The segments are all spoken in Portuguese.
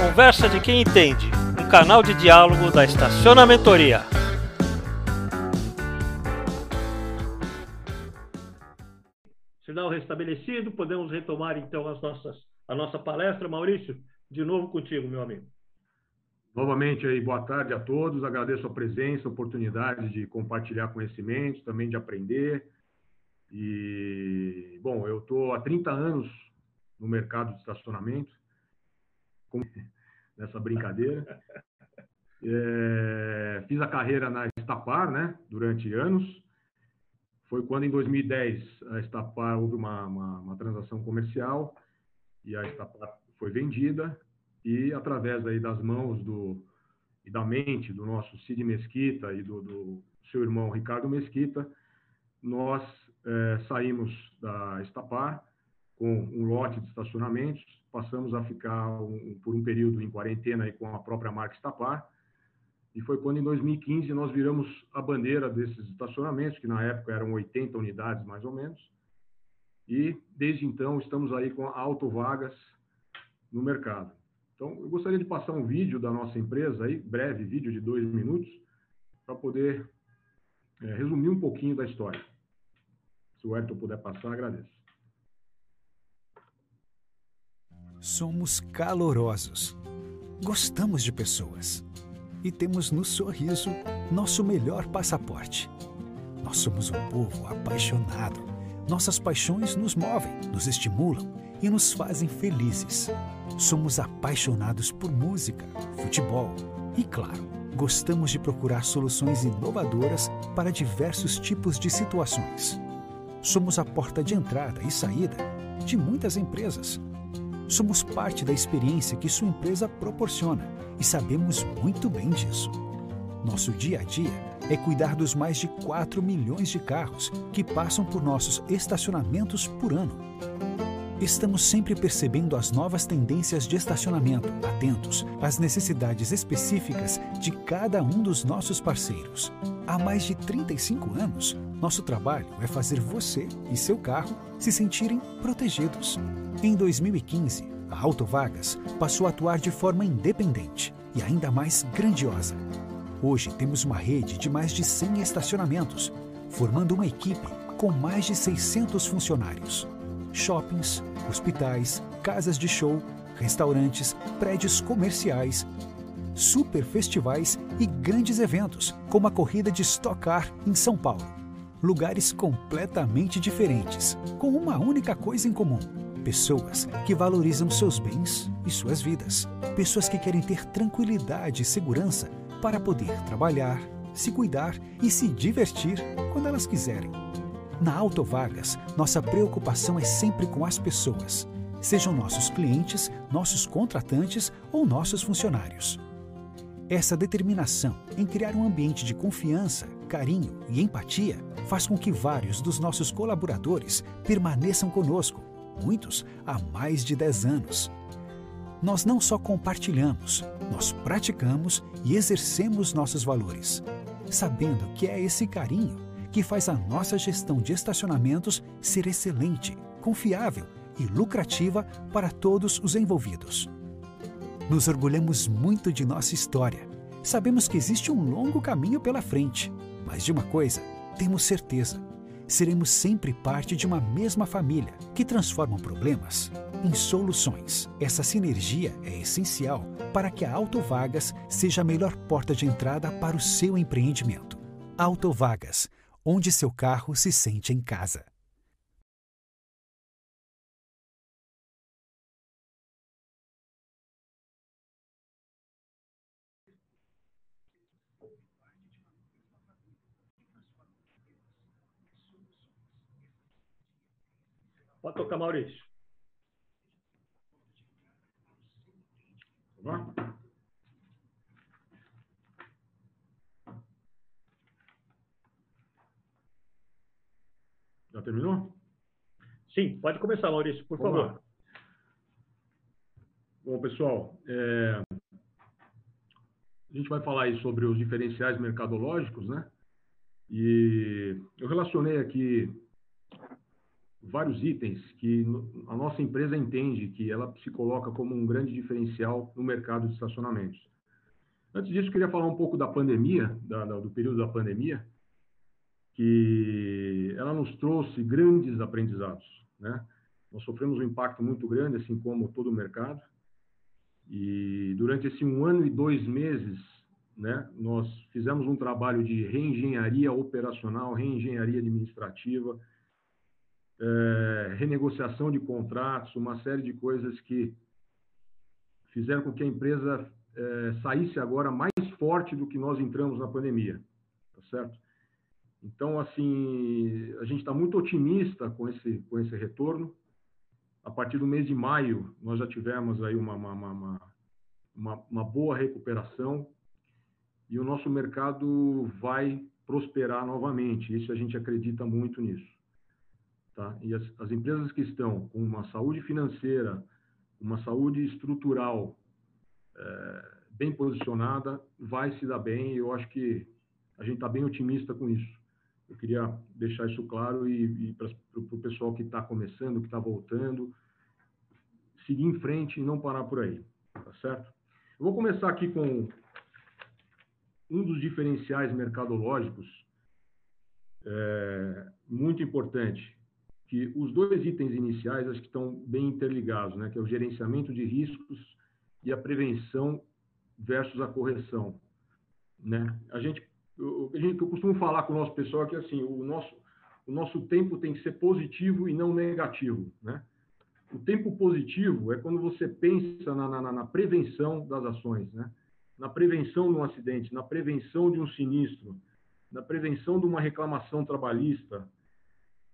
Conversa de quem entende, um canal de diálogo da Estacionamentoria. Sinal restabelecido, podemos retomar então as nossas, a nossa palestra. Maurício, de novo contigo, meu amigo. Novamente aí, boa tarde a todos. Agradeço a presença, a oportunidade de compartilhar conhecimentos, também de aprender. E, bom, eu estou há 30 anos no mercado de estacionamento, nessa brincadeira. É, fiz a carreira na Estapar, né, durante anos. Foi quando, em 2010, a Estapar houve uma, uma, uma transação comercial e a Estapar foi vendida e através aí das mãos do e da mente do nosso Cid Mesquita e do, do seu irmão Ricardo Mesquita, nós é, saímos da Estapar com um lote de estacionamentos, passamos a ficar um, por um período em quarentena aí com a própria marca Estapar, e foi quando em 2015 nós viramos a bandeira desses estacionamentos, que na época eram 80 unidades mais ou menos, e desde então estamos aí com autovagas no mercado. Então, eu gostaria de passar um vídeo da nossa empresa aí, breve vídeo de dois minutos, para poder é, resumir um pouquinho da história. Se o Ayrton puder passar, agradeço. Somos calorosos, gostamos de pessoas e temos no sorriso nosso melhor passaporte. Nós somos um povo apaixonado. Nossas paixões nos movem, nos estimulam e nos fazem felizes. Somos apaixonados por música, futebol e, claro, gostamos de procurar soluções inovadoras para diversos tipos de situações. Somos a porta de entrada e saída de muitas empresas. Somos parte da experiência que sua empresa proporciona e sabemos muito bem disso. Nosso dia a dia é cuidar dos mais de 4 milhões de carros que passam por nossos estacionamentos por ano Estamos sempre percebendo as novas tendências de estacionamento, atentos às necessidades específicas de cada um dos nossos parceiros. Há mais de 35 anos, nosso trabalho é fazer você e seu carro se sentirem protegidos. Em 2015, a Autovagas passou a atuar de forma independente e ainda mais grandiosa. Hoje temos uma rede de mais de 100 estacionamentos, formando uma equipe com mais de 600 funcionários shoppings, hospitais, casas de show, restaurantes, prédios comerciais, super festivais e grandes eventos, como a corrida de Stock Car em São Paulo. Lugares completamente diferentes, com uma única coisa em comum: pessoas que valorizam seus bens e suas vidas. Pessoas que querem ter tranquilidade e segurança para poder trabalhar, se cuidar e se divertir quando elas quiserem. Na Autovagas, nossa preocupação é sempre com as pessoas, sejam nossos clientes, nossos contratantes ou nossos funcionários. Essa determinação em criar um ambiente de confiança, carinho e empatia faz com que vários dos nossos colaboradores permaneçam conosco, muitos há mais de 10 anos. Nós não só compartilhamos, nós praticamos e exercemos nossos valores, sabendo que é esse carinho que faz a nossa gestão de estacionamentos ser excelente, confiável e lucrativa para todos os envolvidos. Nos orgulhamos muito de nossa história. Sabemos que existe um longo caminho pela frente, mas de uma coisa temos certeza: seremos sempre parte de uma mesma família que transforma problemas em soluções. Essa sinergia é essencial para que a Autovagas seja a melhor porta de entrada para o seu empreendimento. Autovagas onde seu carro se sente em casa. Pode tocar, Maurício. Já terminou? Sim, pode começar, Maurício, por Vamos favor. Lá. Bom, pessoal, é... a gente vai falar aí sobre os diferenciais mercadológicos, né? E eu relacionei aqui vários itens que a nossa empresa entende que ela se coloca como um grande diferencial no mercado de estacionamentos. Antes disso, queria falar um pouco da pandemia, da, da, do período da pandemia, que ela nos trouxe grandes aprendizados, né? Nós sofremos um impacto muito grande, assim como todo o mercado, e durante esse um ano e dois meses, né, nós fizemos um trabalho de reengenharia operacional, reengenharia administrativa, é, renegociação de contratos, uma série de coisas que fizeram com que a empresa é, saísse agora mais forte do que nós entramos na pandemia, tá certo? Então, assim, a gente está muito otimista com esse, com esse retorno. A partir do mês de maio, nós já tivemos aí uma, uma, uma, uma, boa recuperação e o nosso mercado vai prosperar novamente. Isso a gente acredita muito nisso. Tá? E as, as empresas que estão com uma saúde financeira, uma saúde estrutural é, bem posicionada, vai se dar bem. E eu acho que a gente está bem otimista com isso. Eu queria deixar isso claro e, e para o pessoal que está começando, que está voltando, seguir em frente e não parar por aí, tá certo? Eu vou começar aqui com um dos diferenciais mercadológicos é, muito importante, que os dois itens iniciais acho que estão bem interligados, né? Que é o gerenciamento de riscos e a prevenção versus a correção, né? A gente, eu, gente, eu costumo falar com o nosso pessoal que assim, o nosso, o nosso tempo tem que ser positivo e não negativo, né? O tempo positivo é quando você pensa na, na, na prevenção das ações, né? Na prevenção de um acidente, na prevenção de um sinistro, na prevenção de uma reclamação trabalhista,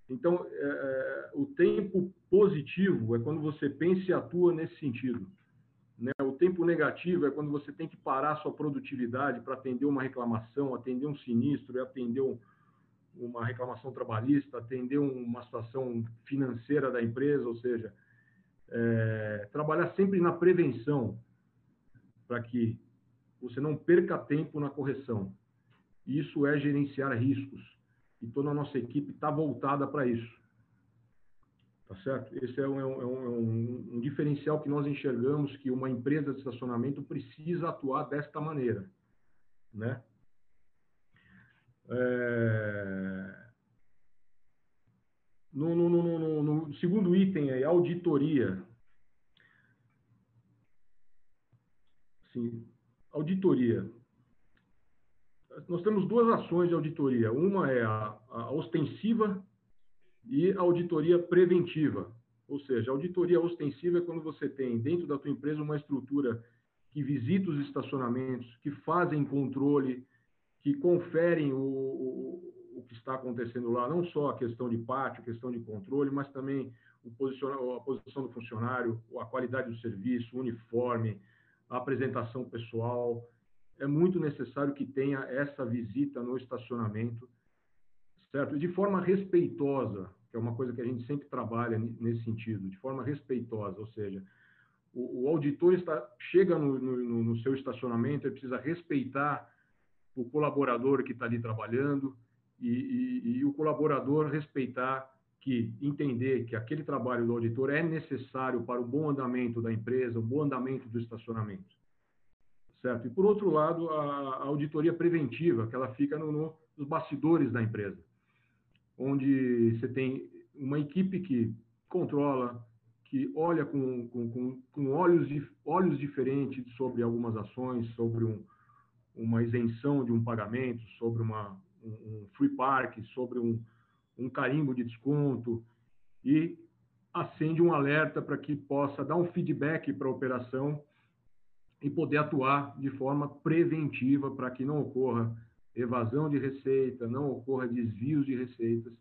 então, é, é, o tempo positivo é quando você pensa e atua nesse sentido. Né? O tempo negativo é quando você tem que parar sua produtividade para atender uma reclamação, atender um sinistro, atender um, uma reclamação trabalhista, atender uma situação financeira da empresa, ou seja, é, trabalhar sempre na prevenção para que você não perca tempo na correção. Isso é gerenciar riscos e toda a nossa equipe está voltada para isso. Certo? Esse é um, é, um, é um, um, diferencial que nós enxergamos que uma empresa de estacionamento precisa atuar desta maneira, né? É... No, no, no, no, segundo item aí, auditoria. Sim, auditoria nós temos duas ações de auditoria. Uma é a, a ostensiva e auditoria preventiva. Ou seja, auditoria ostensiva é quando você tem dentro da tua empresa uma estrutura que visita os estacionamentos, que fazem controle, que conferem o, o, o que está acontecendo lá, não só a questão de pátio, questão de controle, mas também o a posição do funcionário, a qualidade do serviço, o uniforme, a apresentação pessoal, é muito necessário que tenha essa visita no estacionamento, certo? De forma respeitosa, é uma coisa que a gente sempre trabalha nesse sentido, de forma respeitosa, ou seja, o, o auditor está, chega no, no, no, seu estacionamento, ele precisa respeitar o colaborador que está ali trabalhando e, e, e o colaborador respeitar que entender que aquele trabalho do auditor é necessário para o bom andamento da empresa, o bom andamento do estacionamento certo? E por outro lado, a, a auditoria preventiva, que ela fica no, no, nos bastidores da empresa, onde você tem uma equipe que controla, que olha com, com, com, com olhos, olhos diferentes sobre algumas ações, sobre um, uma isenção de um pagamento, sobre uma, um, um free park, sobre um, um carimbo de desconto e acende um alerta para que possa dar um feedback para a operação e poder atuar de forma preventiva para que não ocorra evasão de receita, não ocorra desvios de receitas.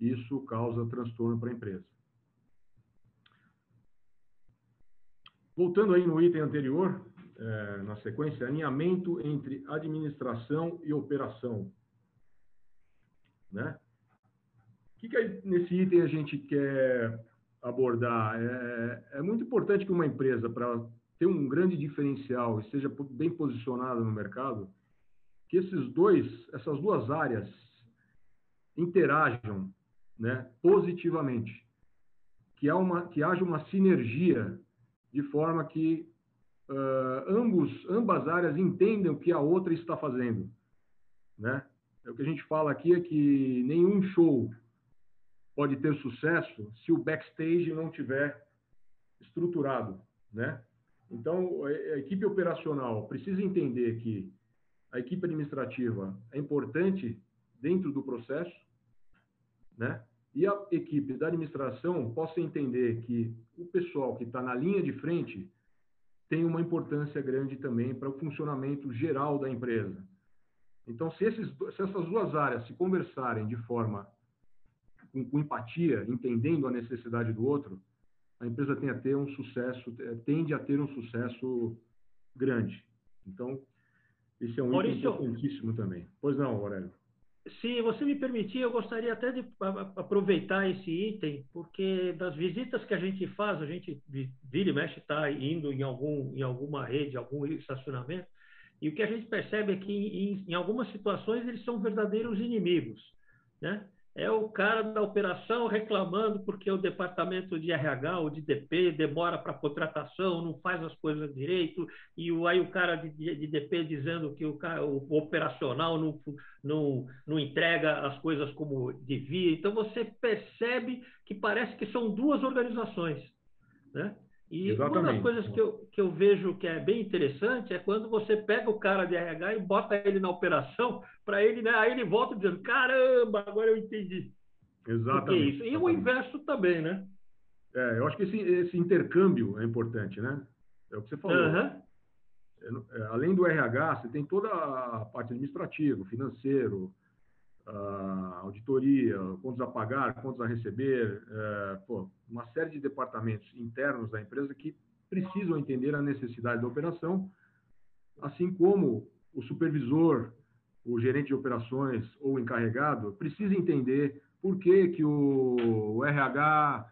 Isso causa transtorno para a empresa. Voltando aí no item anterior, é, na sequência, alinhamento entre administração e operação. Né? O que, que nesse item a gente quer abordar? É, é muito importante que uma empresa, para ter um grande diferencial e seja bem posicionada no mercado, que esses dois, essas duas áreas interajam né, positivamente, que, há uma, que haja uma sinergia de forma que uh, ambos, ambas áreas entendam o que a outra está fazendo, né? É o que a gente fala aqui é que nenhum show pode ter sucesso se o backstage não tiver estruturado, né? Então, a equipe operacional precisa entender que a equipe administrativa é importante dentro do processo, né? E a equipe da administração possa entender que o pessoal que está na linha de frente tem uma importância grande também para o funcionamento geral da empresa. Então, se, esses, se essas duas áreas se conversarem de forma com, com, empatia, entendendo a necessidade do outro, a empresa tem a ter um sucesso, tende a ter um sucesso grande. Então, esse é um Maurício, item importantíssimo também. Pois não, Aurélio. Se você me permitir, eu gostaria até de aproveitar esse item, porque das visitas que a gente faz, a gente vira e mexe está indo em, algum, em alguma rede, algum estacionamento, e o que a gente percebe é que em, em algumas situações eles são verdadeiros inimigos, né? É o cara da operação reclamando porque o departamento de RH ou de DP demora para contratação, não faz as coisas direito, e aí o cara de, de DP dizendo que o, o operacional não, não, não entrega as coisas como devia. Então você percebe que parece que são duas organizações. Né? E Exatamente. uma das coisas que eu, que eu vejo que é bem interessante é quando você pega o cara de RH e bota ele na operação, para ele, né? Aí ele volta dizendo: caramba, agora eu entendi. Exatamente. isso. E o inverso também, né? É, eu acho que esse, esse intercâmbio é importante, né? É o que você falou. Uhum. Além do RH, você tem toda a parte administrativa, financeiro, auditoria, contas a pagar, contas a receber, uh, pô, uma série de departamentos internos da empresa que precisam entender a necessidade da operação, assim como o supervisor, o gerente de operações ou o encarregado precisa entender por que, que o, o RH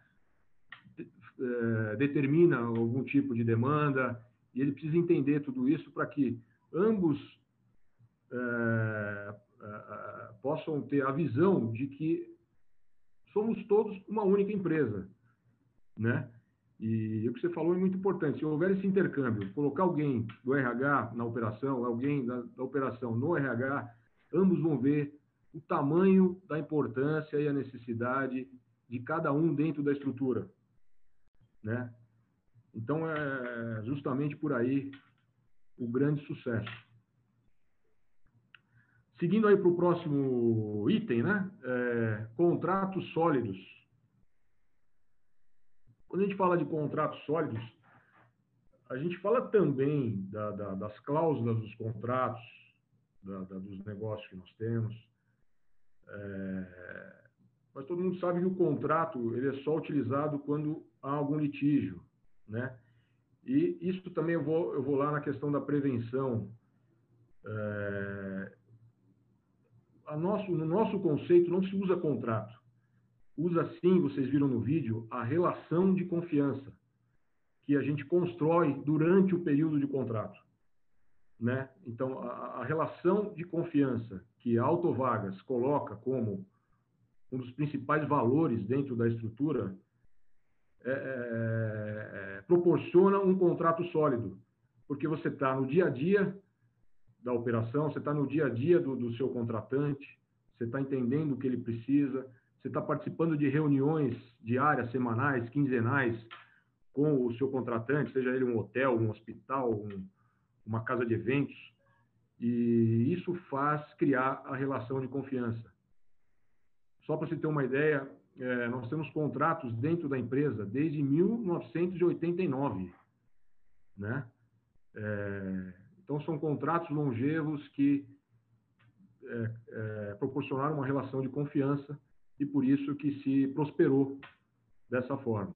é, determina algum tipo de demanda, e ele precisa entender tudo isso para que ambos é, possam ter a visão de que somos todos uma única empresa, né? E o que você falou é muito importante. Se houver esse intercâmbio, colocar alguém do RH na operação, alguém da, da operação no RH, ambos vão ver o tamanho da importância e a necessidade de cada um dentro da estrutura, né? Então é justamente por aí o grande sucesso. Seguindo aí para o próximo item, né? É, contratos sólidos. Quando a gente fala de contratos sólidos, a gente fala também da, da, das cláusulas dos contratos, da, dos negócios que nós temos. É, mas todo mundo sabe que o contrato ele é só utilizado quando há algum litígio, né? E isso também eu vou, eu vou lá na questão da prevenção. É, nosso, no nosso conceito não se usa contrato. Usa sim, vocês viram no vídeo, a relação de confiança que a gente constrói durante o período de contrato. Né? Então, a, a relação de confiança que a Autovagas coloca como um dos principais valores dentro da estrutura é, é, é, proporciona um contrato sólido, porque você está no dia a dia da operação, você está no dia a dia do, do seu contratante, você está entendendo o que ele precisa, você está participando de reuniões diárias, semanais, quinzenais com o seu contratante, seja ele um hotel, um hospital, um, uma casa de eventos, e isso faz criar a relação de confiança. Só para você ter uma ideia, é, nós temos contratos dentro da empresa desde 1989, né? É, então, são contratos longevos que é, é, proporcionaram uma relação de confiança e por isso que se prosperou dessa forma.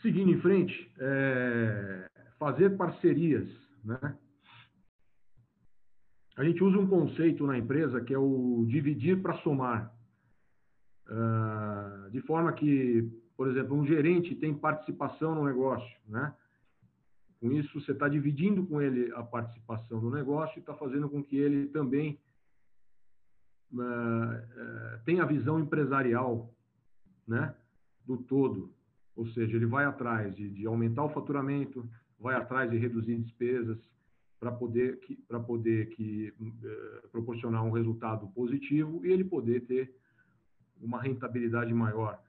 Seguindo em frente, é, fazer parcerias. Né? A gente usa um conceito na empresa que é o dividir para somar. Uh, de forma que, por exemplo, um gerente tem participação no negócio, né? Com isso, você está dividindo com ele a participação do negócio e está fazendo com que ele também uh, tem a visão empresarial, né, do todo, ou seja, ele vai atrás de, de aumentar o faturamento, vai atrás de reduzir despesas para poder que para poder que uh, proporcionar um resultado positivo e ele poder ter uma rentabilidade maior.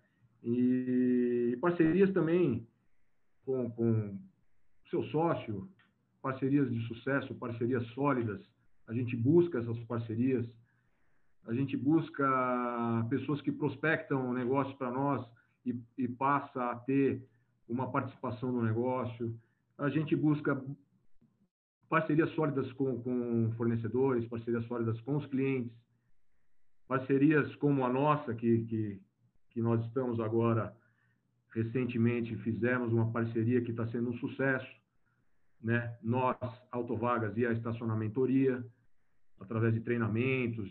E parcerias também com, com seu sócio, parcerias de sucesso, parcerias sólidas. A gente busca essas parcerias, a gente busca pessoas que prospectam negócios para nós e, e passa a ter uma participação no negócio. A gente busca parcerias sólidas com, com fornecedores, parcerias sólidas com os clientes, parcerias como a nossa, que, que, que nós estamos agora, recentemente fizemos uma parceria que está sendo um sucesso, né? Nós, Autovagas e a Estacionamentoria, através de treinamentos,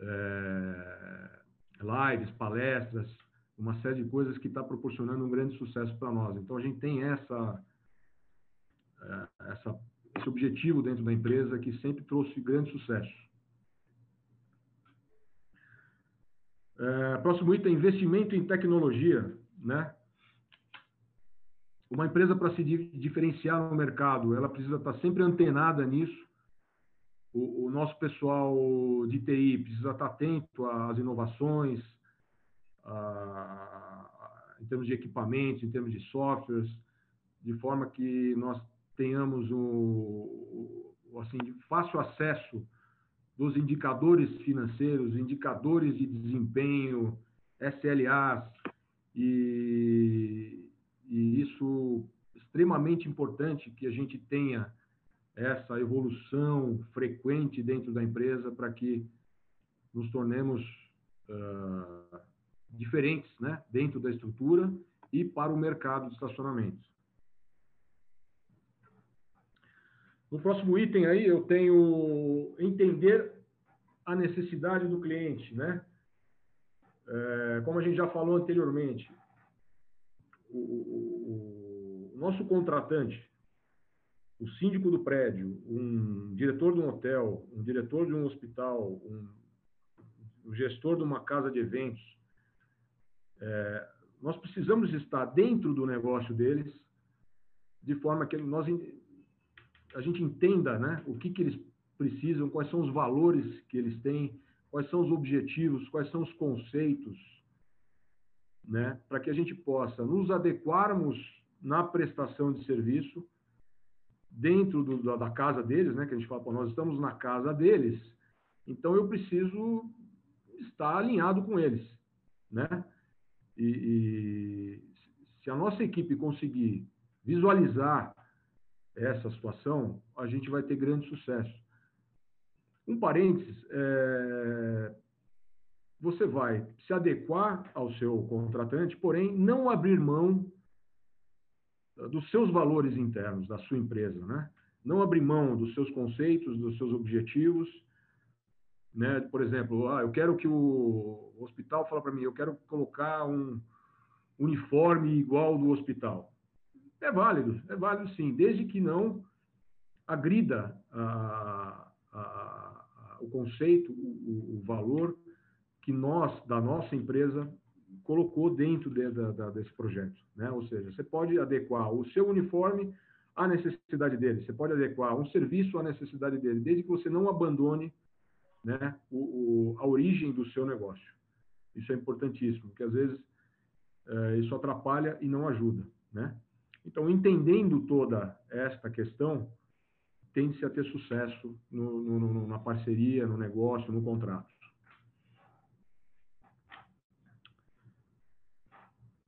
é, lives, palestras, uma série de coisas que está proporcionando um grande sucesso para nós. Então a gente tem essa, é, essa, esse objetivo dentro da empresa que sempre trouxe grande sucesso. É, próximo item, investimento em tecnologia, né? Uma empresa para se diferenciar no mercado, ela precisa estar sempre antenada nisso. O, o nosso pessoal de TI precisa estar atento às inovações, a, em termos de equipamentos, em termos de softwares, de forma que nós tenhamos o, o assim fácil acesso dos indicadores financeiros, indicadores de desempenho, SLAs, e, e isso extremamente importante que a gente tenha essa evolução frequente dentro da empresa para que nos tornemos uh, diferentes né, dentro da estrutura e para o mercado de estacionamento. No próximo item aí eu tenho entender a necessidade do cliente, né? É, como a gente já falou anteriormente, o, o, nosso contratante, o síndico do prédio, um diretor de um hotel, um diretor de um hospital, um, um gestor de uma casa de eventos, é, nós precisamos estar dentro do negócio deles, de forma que nós a gente entenda né, o que, que eles precisam, quais são os valores que eles têm, quais são os objetivos, quais são os conceitos, né, para que a gente possa nos adequarmos na prestação de serviço dentro do, da casa deles, né, que a gente fala, nós estamos na casa deles, então eu preciso estar alinhado com eles, né? E, e se a nossa equipe conseguir visualizar essa situação, a gente vai ter grande sucesso. Um parênteses, é, você vai se adequar ao seu contratante, porém não abrir mão dos seus valores internos da sua empresa, né? Não abrir mão dos seus conceitos, dos seus objetivos, né? Por exemplo, ah, eu quero que o hospital fala para mim, eu quero colocar um uniforme igual do hospital. É válido, é válido sim, desde que não agrida a, a, a, o conceito, o, o, valor que nós, da nossa empresa, colocou dentro de, da, desse projeto. Né? Ou seja, você pode adequar o seu uniforme à necessidade dele, você pode adequar um serviço à necessidade dele, desde que você não abandone né, o, o, a origem do seu negócio. Isso é importantíssimo, porque às vezes é, isso atrapalha e não ajuda. Né? Então, entendendo toda esta questão, tende-se a ter sucesso no, no, na parceria, no negócio, no contrato.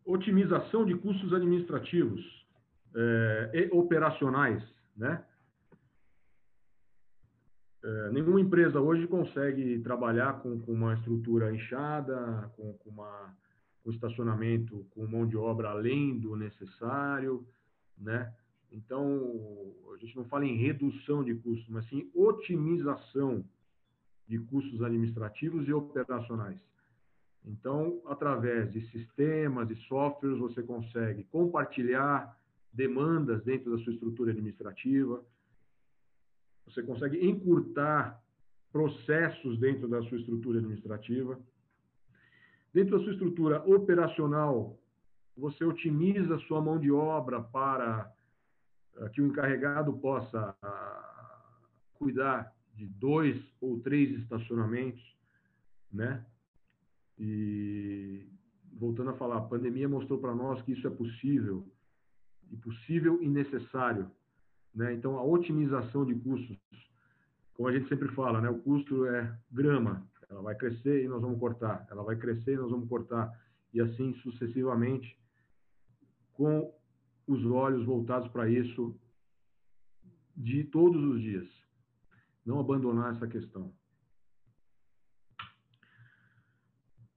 Otimização de custos administrativos é, e operacionais, né? É, nenhuma empresa hoje consegue trabalhar com, com uma estrutura inchada, com, com uma o estacionamento com mão de obra além do necessário, né? Então, a gente não fala em redução de custos, mas sim otimização de custos administrativos e operacionais. Então, através de sistemas e softwares, você consegue compartilhar demandas dentro da sua estrutura administrativa, você consegue encurtar processos dentro da sua estrutura administrativa. Dentro da sua estrutura operacional, você otimiza sua mão de obra para eh, que o encarregado possa ah, cuidar de dois ou três estacionamentos, né? E voltando a falar, a pandemia mostrou para nós que isso é possível, e possível e necessário, né? Então a otimização de custos, como a gente sempre fala, né? O custo é grama, ela vai crescer e nós vamos cortar, ela vai crescer e nós vamos cortar, e assim sucessivamente, com os olhos voltados para isso de todos os dias. Não abandonar essa questão.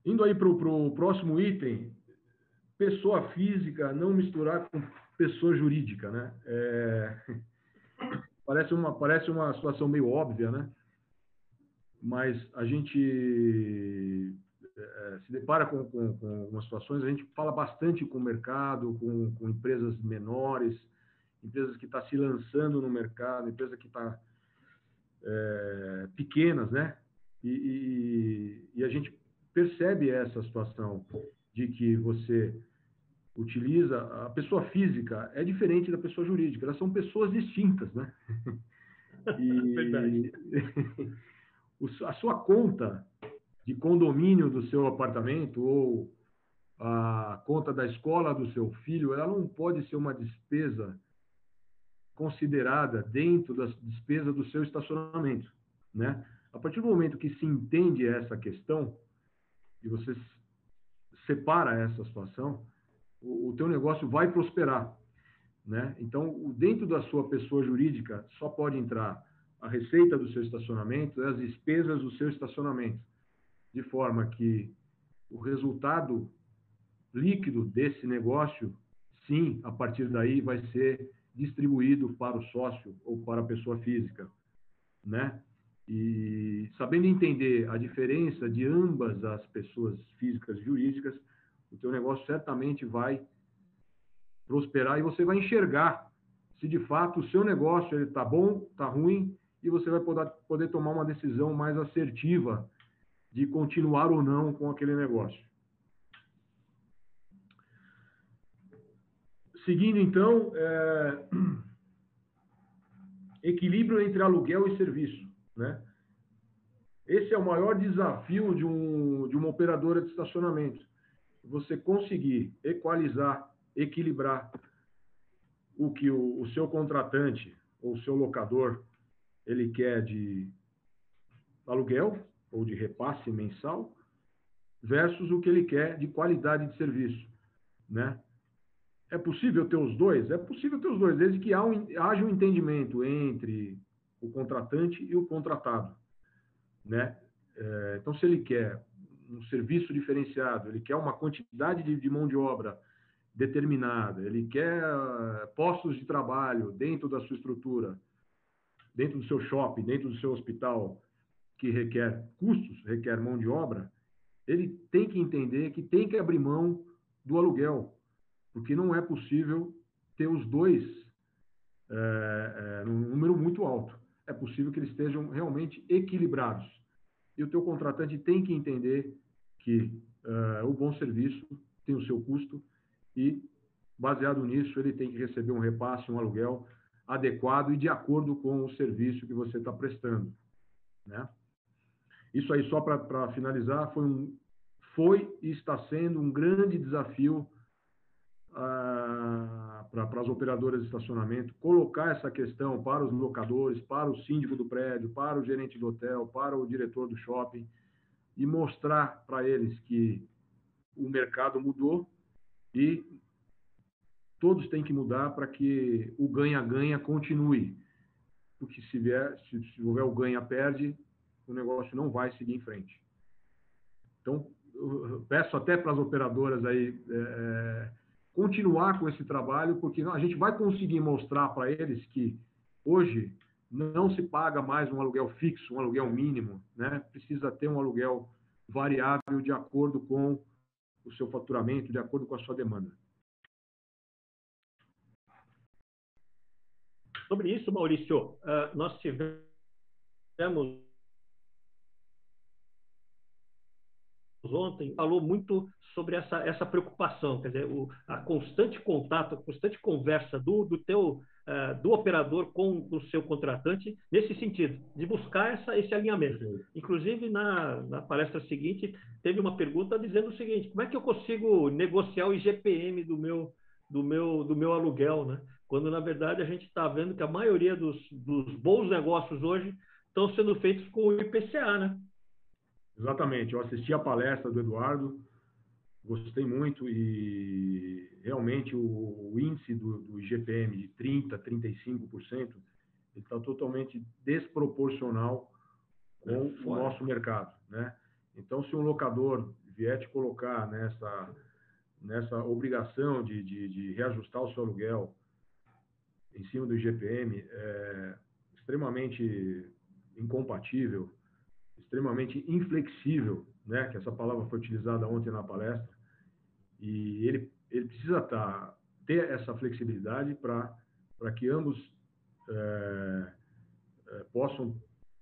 Indo aí para o próximo item, pessoa física não misturar com pessoa jurídica, né? É, parece, uma, parece uma situação meio óbvia, né? Mas a gente é, se depara com, com, com, algumas situações, a gente fala bastante com o mercado, com, com empresas menores, empresas que estão tá se lançando no mercado, empresas que estão tá, é, pequenas, né? E, e, e, a gente percebe essa situação de que você utiliza a pessoa física é diferente da pessoa jurídica, elas são pessoas distintas, né? E, Verdade. a sua conta de condomínio do seu apartamento ou a conta da escola do seu filho, ela não pode ser uma despesa considerada dentro das despesas do seu estacionamento, né? A partir do momento que se entende essa questão e você separa essa situação, o, o teu negócio vai prosperar, né? Então, dentro da sua pessoa jurídica só pode entrar a receita do seu estacionamento as despesas do seu estacionamento, de forma que o resultado líquido desse negócio, sim, a partir daí vai ser distribuído para o sócio ou para a pessoa física, né? E sabendo entender a diferença de ambas as pessoas físicas e jurídicas, o teu negócio certamente vai prosperar e você vai enxergar se de fato o seu negócio ele está bom, está ruim e você vai poder, poder tomar uma decisão mais assertiva de continuar ou não com aquele negócio. Seguindo, então, é... equilíbrio entre aluguel e serviço. Né? Esse é o maior desafio de, um, de uma operadora de estacionamento. Você conseguir equalizar, equilibrar o que o, o seu contratante ou o seu locador ele quer de aluguel ou de repasse mensal versus o que ele quer de qualidade de serviço, né? É possível ter os dois? É possível ter os dois, desde que haja um entendimento entre o contratante e o contratado. Né? É, então, se ele quer um serviço diferenciado, ele quer uma quantidade de, de mão de obra determinada, ele quer uh, postos de trabalho dentro da sua estrutura, dentro do seu shopping, dentro do seu hospital, que requer custos, requer mão de obra, ele tem que entender que tem que abrir mão do aluguel, porque não é possível ter os dois é, é, num número muito alto. É possível que eles estejam realmente equilibrados. E o teu contratante tem que entender que é, o bom serviço tem o seu custo e, baseado nisso, ele tem que receber um repasse, um aluguel adequado e de acordo com o serviço que você está prestando. Né? Isso aí, só para finalizar, foi, um, foi e está sendo um grande desafio ah, para as operadoras de estacionamento, colocar essa questão para os locadores, para o síndico do prédio, para o gerente do hotel, para o diretor do shopping, e mostrar para eles que o mercado mudou e todos têm que mudar para que o ganha-ganha continue. Porque se, vier, se, se houver o ganha-perde, o negócio não vai seguir em frente. Então, peço até para as operadoras aí é, continuar com esse trabalho, porque a gente vai conseguir mostrar para eles que hoje não se paga mais um aluguel fixo, um aluguel mínimo, né? Precisa ter um aluguel variável de acordo com o seu faturamento, de acordo com a sua demanda. Sobre isso, Maurício, uh, nós tivemos ontem falou muito sobre essa, essa preocupação, quer dizer, o, a constante contato, a constante conversa do, do teu uh, do operador com o seu contratante nesse sentido, de buscar essa, esse alinhamento. Inclusive, na, na palestra seguinte, teve uma pergunta dizendo o seguinte, como é que eu consigo negociar o IGPM do meu, do meu, do meu aluguel, né? quando, na verdade, a gente está vendo que a maioria dos, dos bons negócios hoje estão sendo feitos com o IPCA, né? Exatamente. Eu assisti a palestra do Eduardo, gostei muito e realmente o, o índice do, do, IGPM de 30%, 35%, ele está totalmente desproporcional com é o nosso mercado, né? Então, se um locador vier te colocar nessa, nessa obrigação de, de, de reajustar o seu aluguel em cima do IGPM, é extremamente incompatível, extremamente inflexível, né? Que essa palavra foi utilizada ontem na palestra. E ele ele precisa tá, ter essa flexibilidade para para que ambos é, é, possam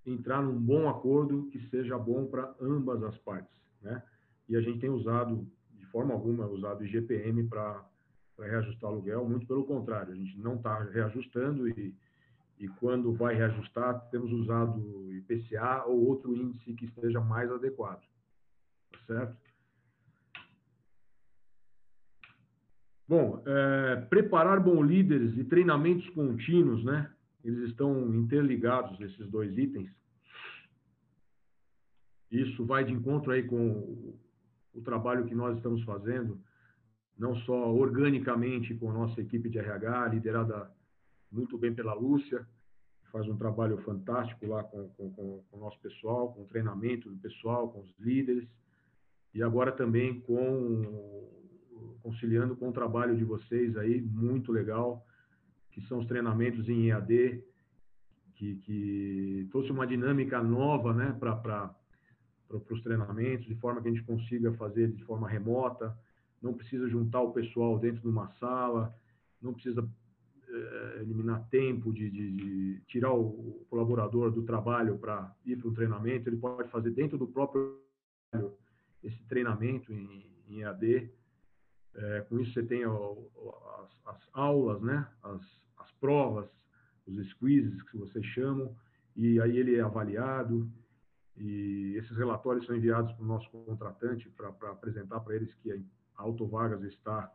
entrar num bom acordo que seja bom para ambas as partes, né? E a gente tem usado de forma alguma usado IGPM para reajustar aluguel, muito pelo contrário, a gente não está reajustando e e quando vai reajustar, temos usado IPCA ou outro índice que esteja mais adequado. Tá certo? Bom, é, preparar bons líderes e treinamentos contínuos, né? Eles estão interligados, esses dois itens. Isso vai de encontro aí com o, trabalho que nós estamos fazendo, não só organicamente com a nossa equipe de RH, liderada muito bem pela Lúcia, faz um trabalho fantástico lá com, com, com, o nosso pessoal, com o treinamento do pessoal, com os líderes, e agora também com conciliando com o trabalho de vocês aí, muito legal, que são os treinamentos em EAD, que, que trouxe uma dinâmica nova né, para os treinamentos, de forma que a gente consiga fazer de forma remota, não precisa juntar o pessoal dentro de uma sala, não precisa eh, eliminar tempo, de, de, de, tirar o colaborador do trabalho para ir para um treinamento, ele pode fazer dentro do próprio esse treinamento em, em EAD. É, com isso você tem as, as, aulas, né? As, as provas, os squeezes que vocês chamam, e aí ele é avaliado e esses relatórios são enviados para o nosso contratante para apresentar para eles que a Autovagas está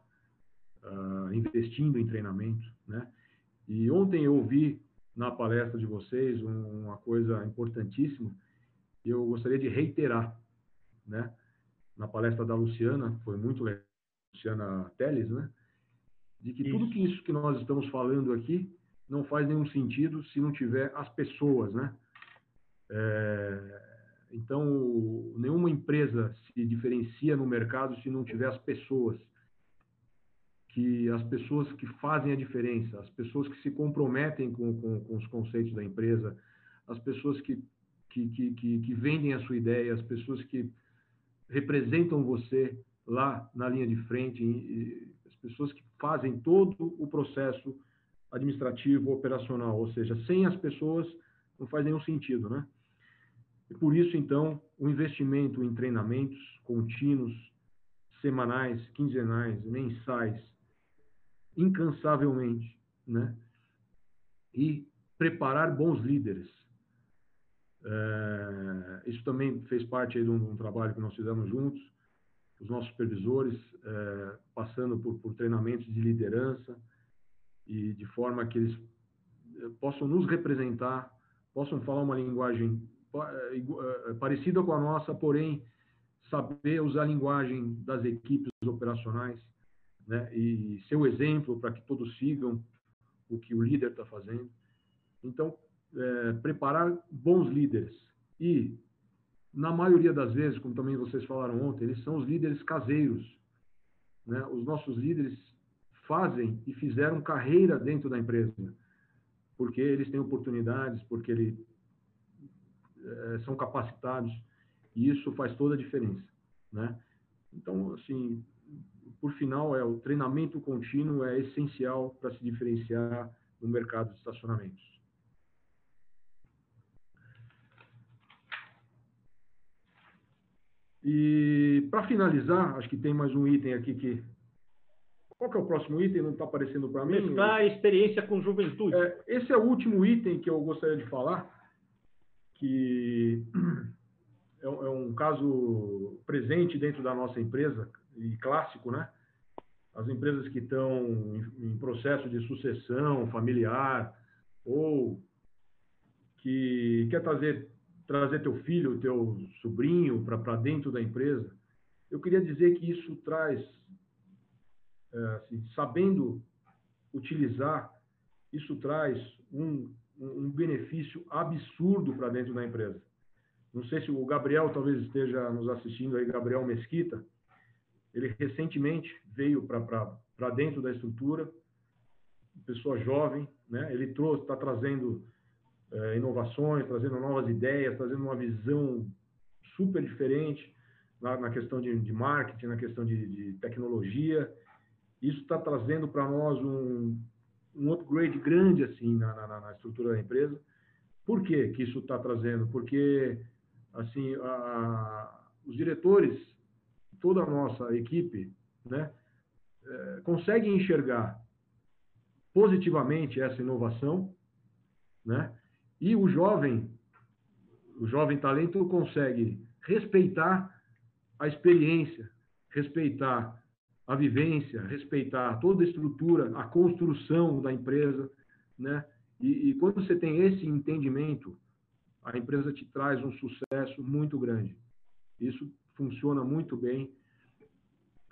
uh, investindo em treinamento, né? E ontem eu ouvi na palestra de vocês uma coisa importantíssima e eu gostaria de reiterar, né? Na palestra da Luciana, foi muito legal, Luciana Teles, né? De que isso. tudo que isso que nós estamos falando aqui não faz nenhum sentido se não tiver as pessoas, né? É, então, nenhuma empresa se diferencia no mercado se não tiver as pessoas que as pessoas que fazem a diferença, as pessoas que se comprometem com, com, com os conceitos da empresa, as pessoas que, que, que, que, vendem a sua ideia, as pessoas que representam você lá na linha de frente, as pessoas que fazem todo o processo administrativo, operacional, ou seja, sem as pessoas não faz nenhum sentido, né? E por isso, então, o investimento em treinamentos contínuos, semanais, quinzenais, mensais, incansavelmente, né? E preparar bons líderes. É, isso também fez parte de um, um, trabalho que nós fizemos juntos, os nossos supervisores, é, passando por, por treinamentos de liderança e de forma que eles é, possam nos representar, possam falar uma linguagem é, é, parecida com a nossa, porém saber usar a linguagem das equipes operacionais né? e ser o exemplo para que todos sigam o que o líder está fazendo. Então, é, preparar bons líderes. E, na maioria das vezes, como também vocês falaram ontem, eles são os líderes caseiros. Né? Os nossos líderes fazem e fizeram carreira dentro da empresa, porque eles têm oportunidades, porque eles é, são capacitados, e isso faz toda a diferença. Né? Então, assim, por final, é o treinamento contínuo é essencial para se diferenciar no mercado de estacionamentos. E para finalizar, acho que tem mais um item aqui que. Qual que é o próximo item? Não está aparecendo para mim. Mesclar a experiência com juventude. É, esse é o último item que eu gostaria de falar, que é, é um caso presente dentro da nossa empresa e clássico, né? As empresas que estão em processo de sucessão familiar ou que quer trazer trazer teu filho, teu sobrinho para dentro da empresa, eu queria dizer que isso traz, é, assim, sabendo utilizar, isso traz um, um benefício absurdo para dentro da empresa. Não sei se o Gabriel talvez esteja nos assistindo aí, Gabriel Mesquita. Ele recentemente veio para dentro da estrutura, pessoa jovem, né? Ele está trazendo é, inovações, trazendo novas ideias, trazendo uma visão super diferente na, na questão de, de, marketing, na questão de, de tecnologia. Isso está trazendo para nós um, um upgrade grande assim na, na, na, estrutura da empresa. Por que que isso está trazendo? Porque assim a, os diretores, toda a nossa equipe, né, é, conseguem enxergar positivamente essa inovação, né? E o jovem, o jovem talento consegue respeitar a experiência, respeitar a vivência, respeitar toda a estrutura, a construção da empresa, né? E, e, quando você tem esse entendimento, a empresa te traz um sucesso muito grande. Isso funciona muito bem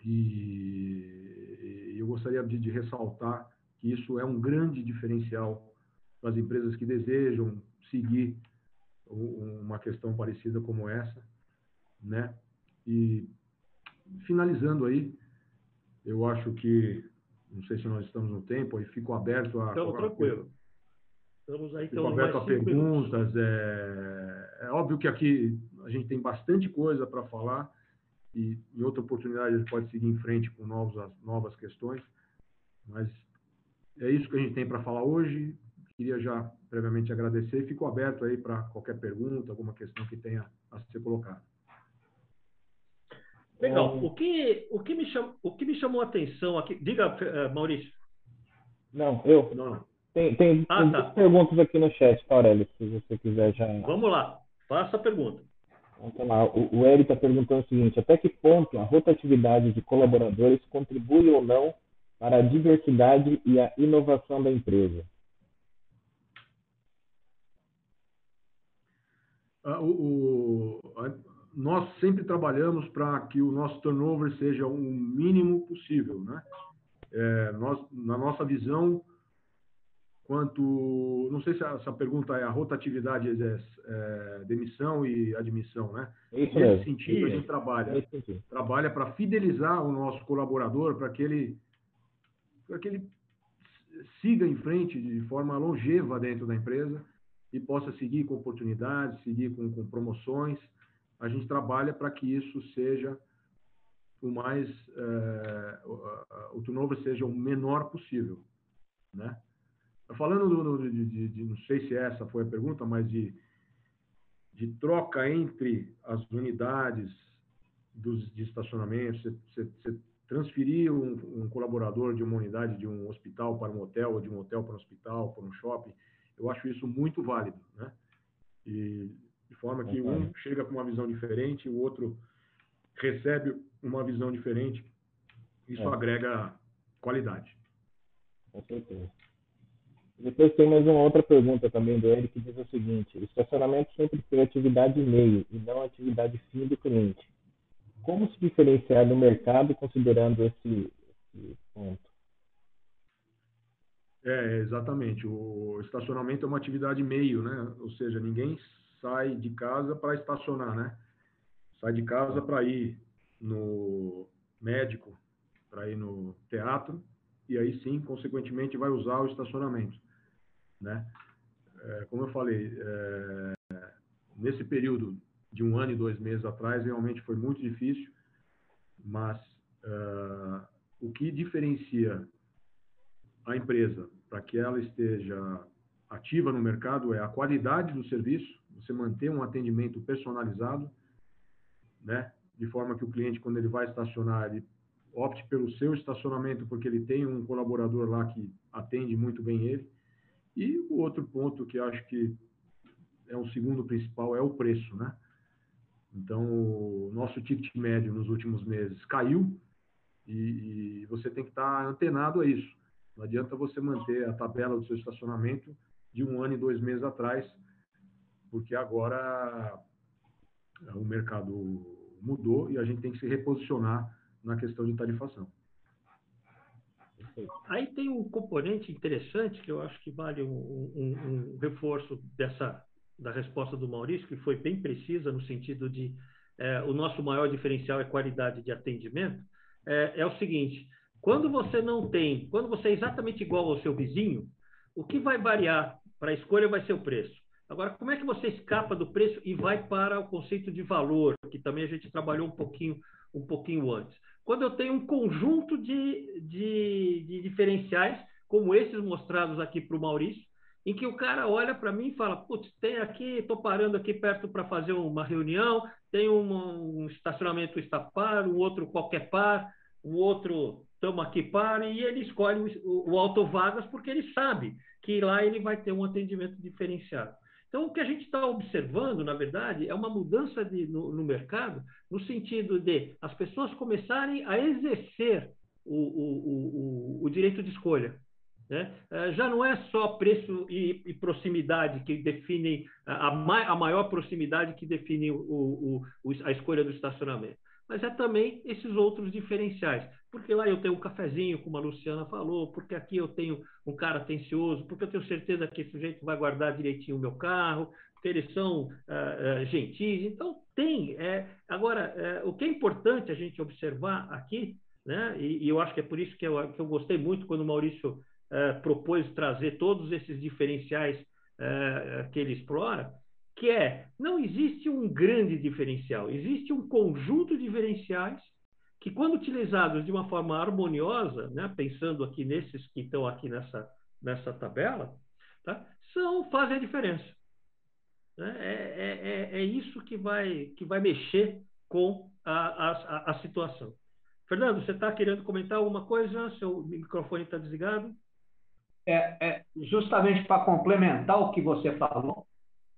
e, eu gostaria de, de ressaltar que isso é um grande diferencial para as empresas que desejam seguir uma questão parecida como essa, né? E finalizando aí, eu acho que, não sei se nós estamos no tempo, aí fico aberto a. Estamos tranquilo. Estamos aí, fico aberto a perguntas. É, é óbvio que aqui gente tem bastante coisa para falar e em outra oportunidade a gente pode seguir em frente com novas, novas questões, mas é isso que a gente tem para falar hoje. Queria já previamente agradecer e fico aberto aí para qualquer pergunta, alguma questão que tenha a ser colocada. Legal. O que, o que, me, cham, o que me chamou a atenção aqui. Diga, uh, Maurício. Não, eu. Não. Tem, tem, ah, tem tá. perguntas aqui no chat, Aurélio, se você quiser já. Vamos lá, faça a pergunta. Vamos lá. O, Eric está perguntando o seguinte: até que ponto a rotatividade de colaboradores contribui ou não para a diversidade e a inovação da empresa? Ah, o, o, nós sempre trabalhamos para que o nosso turnover seja o mínimo possível, né? É, nós, na nossa visão, quanto, não sei se essa pergunta é a rotatividade é, é demissão e admissão, né? Isso Nesse mesmo. sentido, Isso. a gente trabalha, trabalha para fidelizar o nosso colaborador, para que ele, para que ele siga em frente de forma longeva dentro da empresa e possa seguir com oportunidades, seguir com, com promoções, a gente trabalha para que isso seja o mais é, o turnover seja o menor possível, né? Falando do, do, de, de, de, não sei se essa foi a pergunta, mas de, de troca entre as unidades dos, de estacionamento, você, você, transferir um, um, colaborador de uma unidade de um hospital para um hotel, ou de um hotel para um hospital, para um shopping, eu acho isso muito válido, né? E de forma que um chega com uma visão diferente, o outro recebe uma visão diferente. Isso é. agrega qualidade. Com certeza. Depois tem mais uma outra pergunta também do Eric que diz o seguinte: estacionamento sempre foi atividade meio e não atividade fim do cliente. Como se diferenciar no mercado considerando esse, esse ponto? É, exatamente. O estacionamento é uma atividade meio, né? Ou seja, ninguém sai de casa para estacionar, né? Sai de casa para ir no médico, para ir no teatro, e aí sim, consequentemente, vai usar o estacionamento, né? É, como eu falei, é, nesse período de um ano e dois meses atrás, realmente foi muito difícil, mas uh, o que diferencia a empresa para que ela esteja ativa no mercado é a qualidade do serviço, você manter um atendimento personalizado, né? de forma que o cliente, quando ele vai estacionar, ele opte pelo seu estacionamento, porque ele tem um colaborador lá que atende muito bem ele. E o outro ponto que acho que é o segundo principal é o preço, né? Então, o nosso ticket médio nos últimos meses caiu e, e você tem que estar antenado a isso. Não adianta você manter a tabela do seu estacionamento de um ano e dois meses atrás, porque agora o mercado mudou e a gente tem que se reposicionar na questão de tarifação. Aí tem um componente interessante que eu acho que vale um, um, um reforço dessa da resposta do Maurício, que foi bem precisa no sentido de é, o nosso maior diferencial é qualidade de atendimento, é, é o seguinte: quando você não tem, quando você é exatamente igual ao seu vizinho, o que vai variar para a escolha vai ser o preço. Agora, como é que você escapa do preço e vai para o conceito de valor, que também a gente trabalhou um pouquinho, um pouquinho antes? Quando eu tenho um conjunto de, de, de diferenciais, como esses mostrados aqui para o Maurício, em que o cara olha para mim e fala: Putz, tem aqui, estou parando aqui perto para fazer uma reunião, tem um, estacionamento estapar, um outro qualquer par, um outro estamos aqui para, e ele escolhe o, o autovagas porque ele sabe que lá ele vai ter um atendimento diferenciado. Então, o que a gente está observando, na verdade, é uma mudança de, no, no, mercado, no sentido de as pessoas começarem a exercer o, o, o direito de escolha. Né? É, já não é só preço e, e proximidade que definem, a, a, maior proximidade que define o, o, a escolha do estacionamento, mas é também esses outros diferenciais. Porque lá eu tenho um cafezinho, como a Luciana falou, porque aqui eu tenho um cara atencioso, porque eu tenho certeza que esse sujeito vai guardar direitinho o meu carro, porque eles são uh, uh, gentis. Então, tem. É, agora, é, o que é importante a gente observar aqui, né, e, e, eu acho que é por isso que eu, que eu gostei muito quando o Maurício é, propôs trazer todos esses diferenciais que ele explora, que é, não existe um grande diferencial, existe um conjunto de diferenciais que, quando utilizados de uma forma harmoniosa, né, pensando aqui nesses que estão aqui nessa, nessa tabela, tá, são, fazem a diferença. Né? É, é, é, é, isso que vai, que vai mexer com a, a, a situação. Fernando, você está querendo comentar alguma coisa? Seu microfone está desligado? é, é justamente para complementar o que você falou,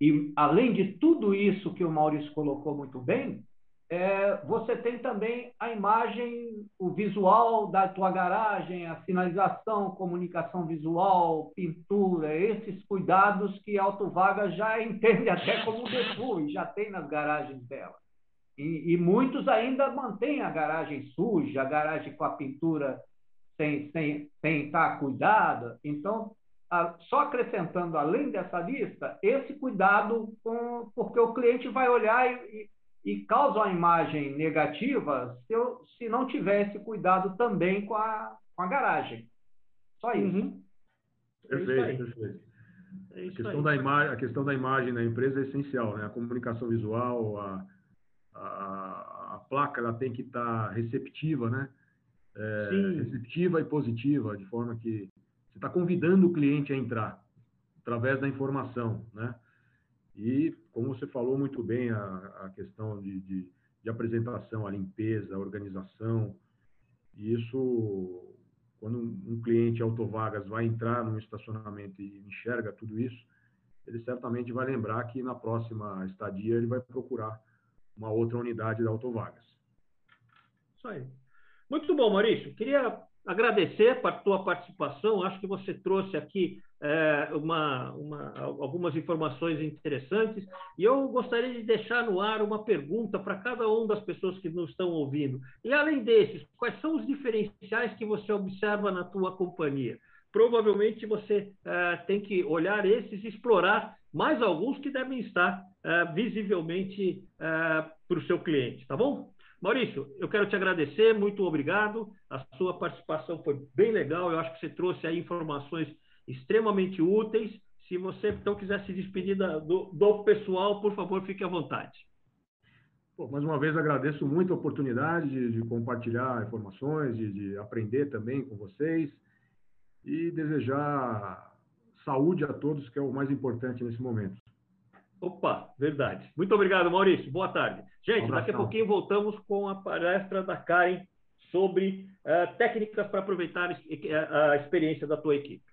e além de tudo isso que o Maurício colocou muito bem, é, você tem também a imagem, o visual da tua garagem, a sinalização, comunicação visual, pintura, esses cuidados que a Autovaga já entende até como default, já tem nas garagens dela. E, e muitos ainda mantêm a garagem suja, a garagem com a pintura sem, sem, sem estar cuidada. Então, só acrescentando, além dessa lista, esse cuidado, com, porque o cliente vai olhar e, e, e causa uma imagem negativa se, eu, se não tivesse cuidado também com a, com a garagem. Só isso. Uhum. Perfeito, perfeito. É a, questão da imagem, a questão da imagem na empresa é essencial, né? A comunicação visual, a, a, a placa ela tem que estar receptiva, né? é, receptiva e positiva, de forma que você está convidando o cliente a entrar através da informação, né? E, como você falou muito bem, a, a questão de, de, de, apresentação, a limpeza, a organização, isso, quando um cliente autovagas vai entrar num estacionamento e enxerga tudo isso, ele certamente vai lembrar que na próxima estadia ele vai procurar uma outra unidade da autovagas. Isso aí. Muito bom, Maurício. Queria agradecer a tua participação. Acho que você trouxe aqui é, uma, uma, algumas informações interessantes. E eu gostaria de deixar no ar uma pergunta para cada uma das pessoas que nos estão ouvindo. E além desses, quais são os diferenciais que você observa na tua companhia? Provavelmente você é, tem que olhar esses e explorar mais alguns que devem estar é, visivelmente é, para o seu cliente, tá bom? Maurício, eu quero te agradecer, muito obrigado. A sua participação foi bem legal. Eu acho que você trouxe aí informações extremamente úteis. Se você então quiser se despedir do, do pessoal, por favor, fique à vontade. Pô, mais uma vez agradeço muito a oportunidade de, de compartilhar informações, de, de aprender também com vocês e desejar saúde a todos, que é o mais importante nesse momento. Opa, verdade. Muito obrigado, Maurício. Boa tarde. Gente, daqui a pouquinho voltamos com a palestra da Karen sobre uh, técnicas para aproveitar a experiência da tua equipe.